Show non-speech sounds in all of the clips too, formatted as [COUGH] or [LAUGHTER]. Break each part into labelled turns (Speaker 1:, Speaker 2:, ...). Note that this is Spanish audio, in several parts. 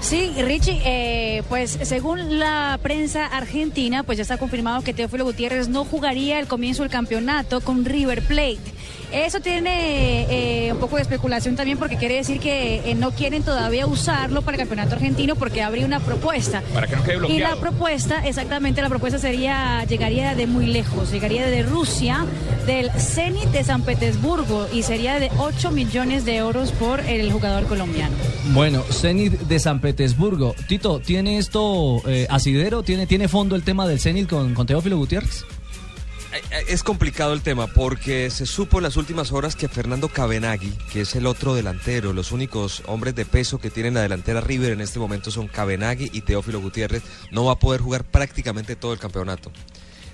Speaker 1: Sí, Richie, eh, pues según la prensa argentina, pues ya está confirmado que Teófilo Gutiérrez no jugaría el comienzo del campeonato con River Plate. Eso tiene eh, un poco de especulación también porque quiere decir que eh, no quieren todavía usarlo para el campeonato argentino porque habría una propuesta.
Speaker 2: Para que no quede
Speaker 1: Y
Speaker 2: bloqueado.
Speaker 1: la propuesta, exactamente, la propuesta sería, llegaría de muy lejos, llegaría de Rusia, del Zenit de San Petersburgo y sería de 8 millones de euros por el jugador colombiano.
Speaker 3: Bueno, Zenit de San Petersburgo. Tito, ¿tiene esto eh, asidero? ¿Tiene, ¿Tiene fondo el tema del Zenit con, con Teófilo Gutiérrez?
Speaker 4: Es complicado el tema porque se supo en las últimas horas que Fernando Cabenagui, que es el otro delantero, los únicos hombres de peso que tienen la delantera River en este momento son Cabenagui y Teófilo Gutiérrez, no va a poder jugar prácticamente todo el campeonato.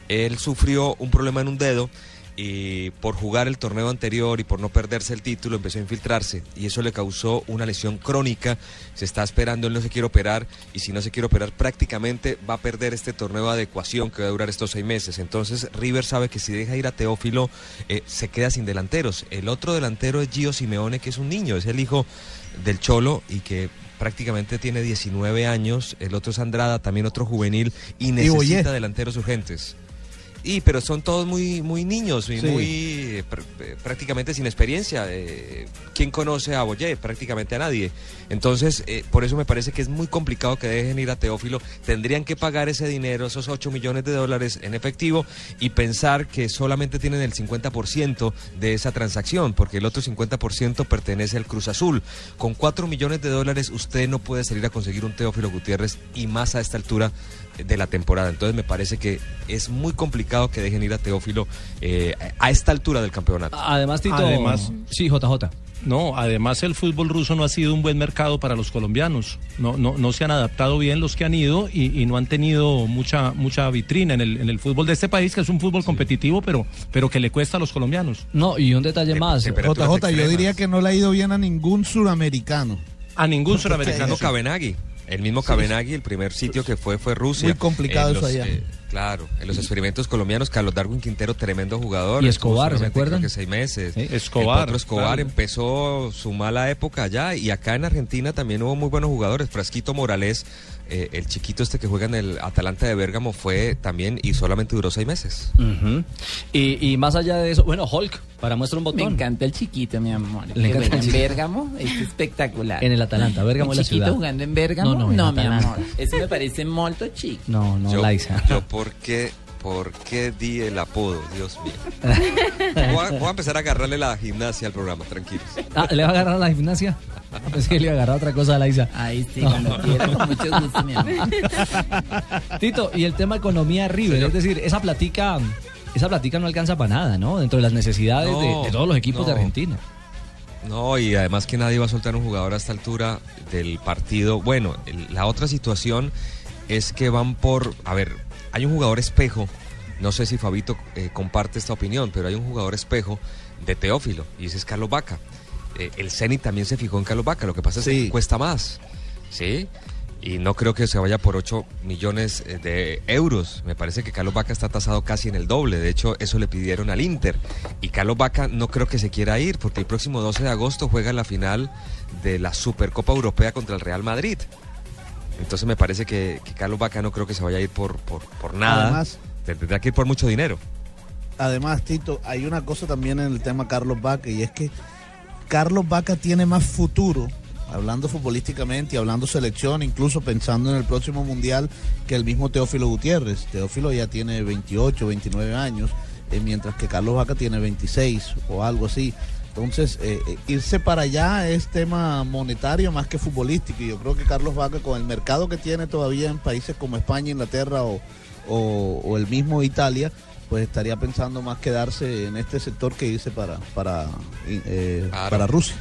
Speaker 4: Él sufrió un problema en un dedo y por jugar el torneo anterior y por no perderse el título empezó a infiltrarse y eso le causó una lesión crónica. Se está esperando, él no se quiere operar y si no se quiere operar prácticamente va a perder este torneo de adecuación que va a durar estos seis meses. Entonces River sabe que si deja ir a Teófilo eh, se queda sin delanteros. El otro delantero es Gio Simeone que es un niño, es el hijo del Cholo y que prácticamente tiene 19 años. El otro es Andrada, también otro juvenil y necesita delanteros urgentes. Y pero son todos muy muy niños y
Speaker 5: Sí.
Speaker 4: muy eh, pr- eh, prácticamente sin experiencia. Eh, ¿Quién conoce a Boyé? Prácticamente a nadie. Entonces, eh, por eso me parece que es muy complicado que dejen ir a Teófilo. Tendrían que pagar ese dinero, esos 8 millones de dólares en efectivo y pensar que solamente tienen el 50% de esa transacción, porque el otro 50% pertenece al Cruz Azul. Con 4 millones de dólares usted no puede salir a conseguir un Teófilo Gutiérrez y más a esta altura de la temporada. Entonces me parece que es muy complicado que dejen ir a Teófilo eh, a esta altura del campeonato.
Speaker 3: Además, Tito.
Speaker 2: Además-
Speaker 3: Sí, JJ.
Speaker 2: No, además el fútbol ruso no ha sido un buen mercado para los colombianos. No, no, no se han adaptado bien los que han ido y, y no han tenido mucha, mucha vitrina en el, en el fútbol de este país, que es un fútbol competitivo, pero, pero que le cuesta a los colombianos.
Speaker 3: No, y un detalle
Speaker 4: Tem-
Speaker 3: más.
Speaker 5: JJ, yo diría que no le ha ido bien a ningún suramericano.
Speaker 2: A ningún [LAUGHS] suramericano.
Speaker 4: Cabenagui. El mismo Cabenagui, el primer sitio que fue fue Rusia.
Speaker 5: Muy complicado eso allá.
Speaker 4: eh, claro, en los experimentos colombianos, Carlos Darwin Quintero, tremendo jugador.
Speaker 3: Y Escobar, ¿se
Speaker 4: solamente
Speaker 3: acuerdan?
Speaker 4: creo que seis meses.
Speaker 3: Sí.
Speaker 2: Escobar,
Speaker 4: El otro Escobar
Speaker 2: claro.
Speaker 4: empezó su mala época allá y acá en Argentina también hubo muy buenos jugadores. Frasquito Morales, eh, el chiquito este que juega en el Atalanta de Bérgamo, fue también y solamente duró seis meses.
Speaker 3: Y, y más allá de eso, bueno, Hulk, para muestra un
Speaker 6: Me
Speaker 3: botón.
Speaker 6: encanta el chiquito, mi amor.
Speaker 3: Le encanta
Speaker 6: en. Bérgamo, es espectacular.
Speaker 3: En el Atalanta, Bérgamo es
Speaker 6: ¿El
Speaker 3: la
Speaker 6: chiquito
Speaker 3: ciudad.
Speaker 6: jugando en Bérgamo?
Speaker 3: No, no, en
Speaker 6: mi amor. Eso me parece molto chico.
Speaker 3: No, no,
Speaker 4: yo,
Speaker 3: Laisa.
Speaker 4: yo por qué, por qué di el apodo, Dios mío. [LAUGHS] Voy a, voy a empezar a agarrarle la gimnasia al programa, tranquilos.
Speaker 3: Ah, ¿le va a agarrar la gimnasia? [LAUGHS] Es que le va a agarrar otra cosa a Laisa.
Speaker 6: Ahí sí, cuando quiera, con mucho gusto, mi amor. [LAUGHS]
Speaker 3: Tito, y el tema economía River, es decir, esa platica, esa platica no alcanza para nada, ¿no? Dentro de las necesidades de-
Speaker 4: No,
Speaker 3: de, todos los equipos de. Argentina.
Speaker 4: No, y además que nadie va a soltar un jugador a esta altura del partido. Bueno, el- la otra situación es que van por, a ver, hay un jugador espejo, no sé si Fabito eh, comparte esta opinión, pero hay un jugador espejo de Teófilo, y ese es Carlos Vaca. Eh, el Zenit también se fijó en Carlos Vaca, lo que pasa es
Speaker 5: Sí.
Speaker 4: que cuesta más, ¿sí? Y no creo que se vaya por 8 millones eh, de euros. Me parece que Carlos Vaca está tasado casi en el doble. De hecho, eso le pidieron al Inter. Y Carlos Vaca no creo que se quiera ir porque el próximo 12 de agosto juega la final de la Supercopa Europea contra el Real Madrid. Entonces me parece que, que Carlos Vaca no creo que se vaya a ir por, por, por nada.
Speaker 5: Además-
Speaker 4: Tendrá que ir por mucho dinero.
Speaker 5: Además, Tito, hay una cosa también en el tema Carlos Vaca y es que Carlos Vaca tiene más futuro, hablando futbolísticamente y hablando selección, incluso pensando en el próximo mundial, que el mismo Teófilo Gutiérrez. Teófilo ya tiene 28, 29 años, eh, mientras que Carlos Vaca tiene 26 o algo así. Entonces, eh, eh, irse para allá es tema monetario más que futbolístico. Y yo creo que Carlos Vaca, con el mercado que tiene todavía en países como España, Inglaterra o, o- o el mismo Italia, pues estaría pensando más quedarse en este sector que irse para, para, eh,
Speaker 4: Claro.
Speaker 5: para Rusia.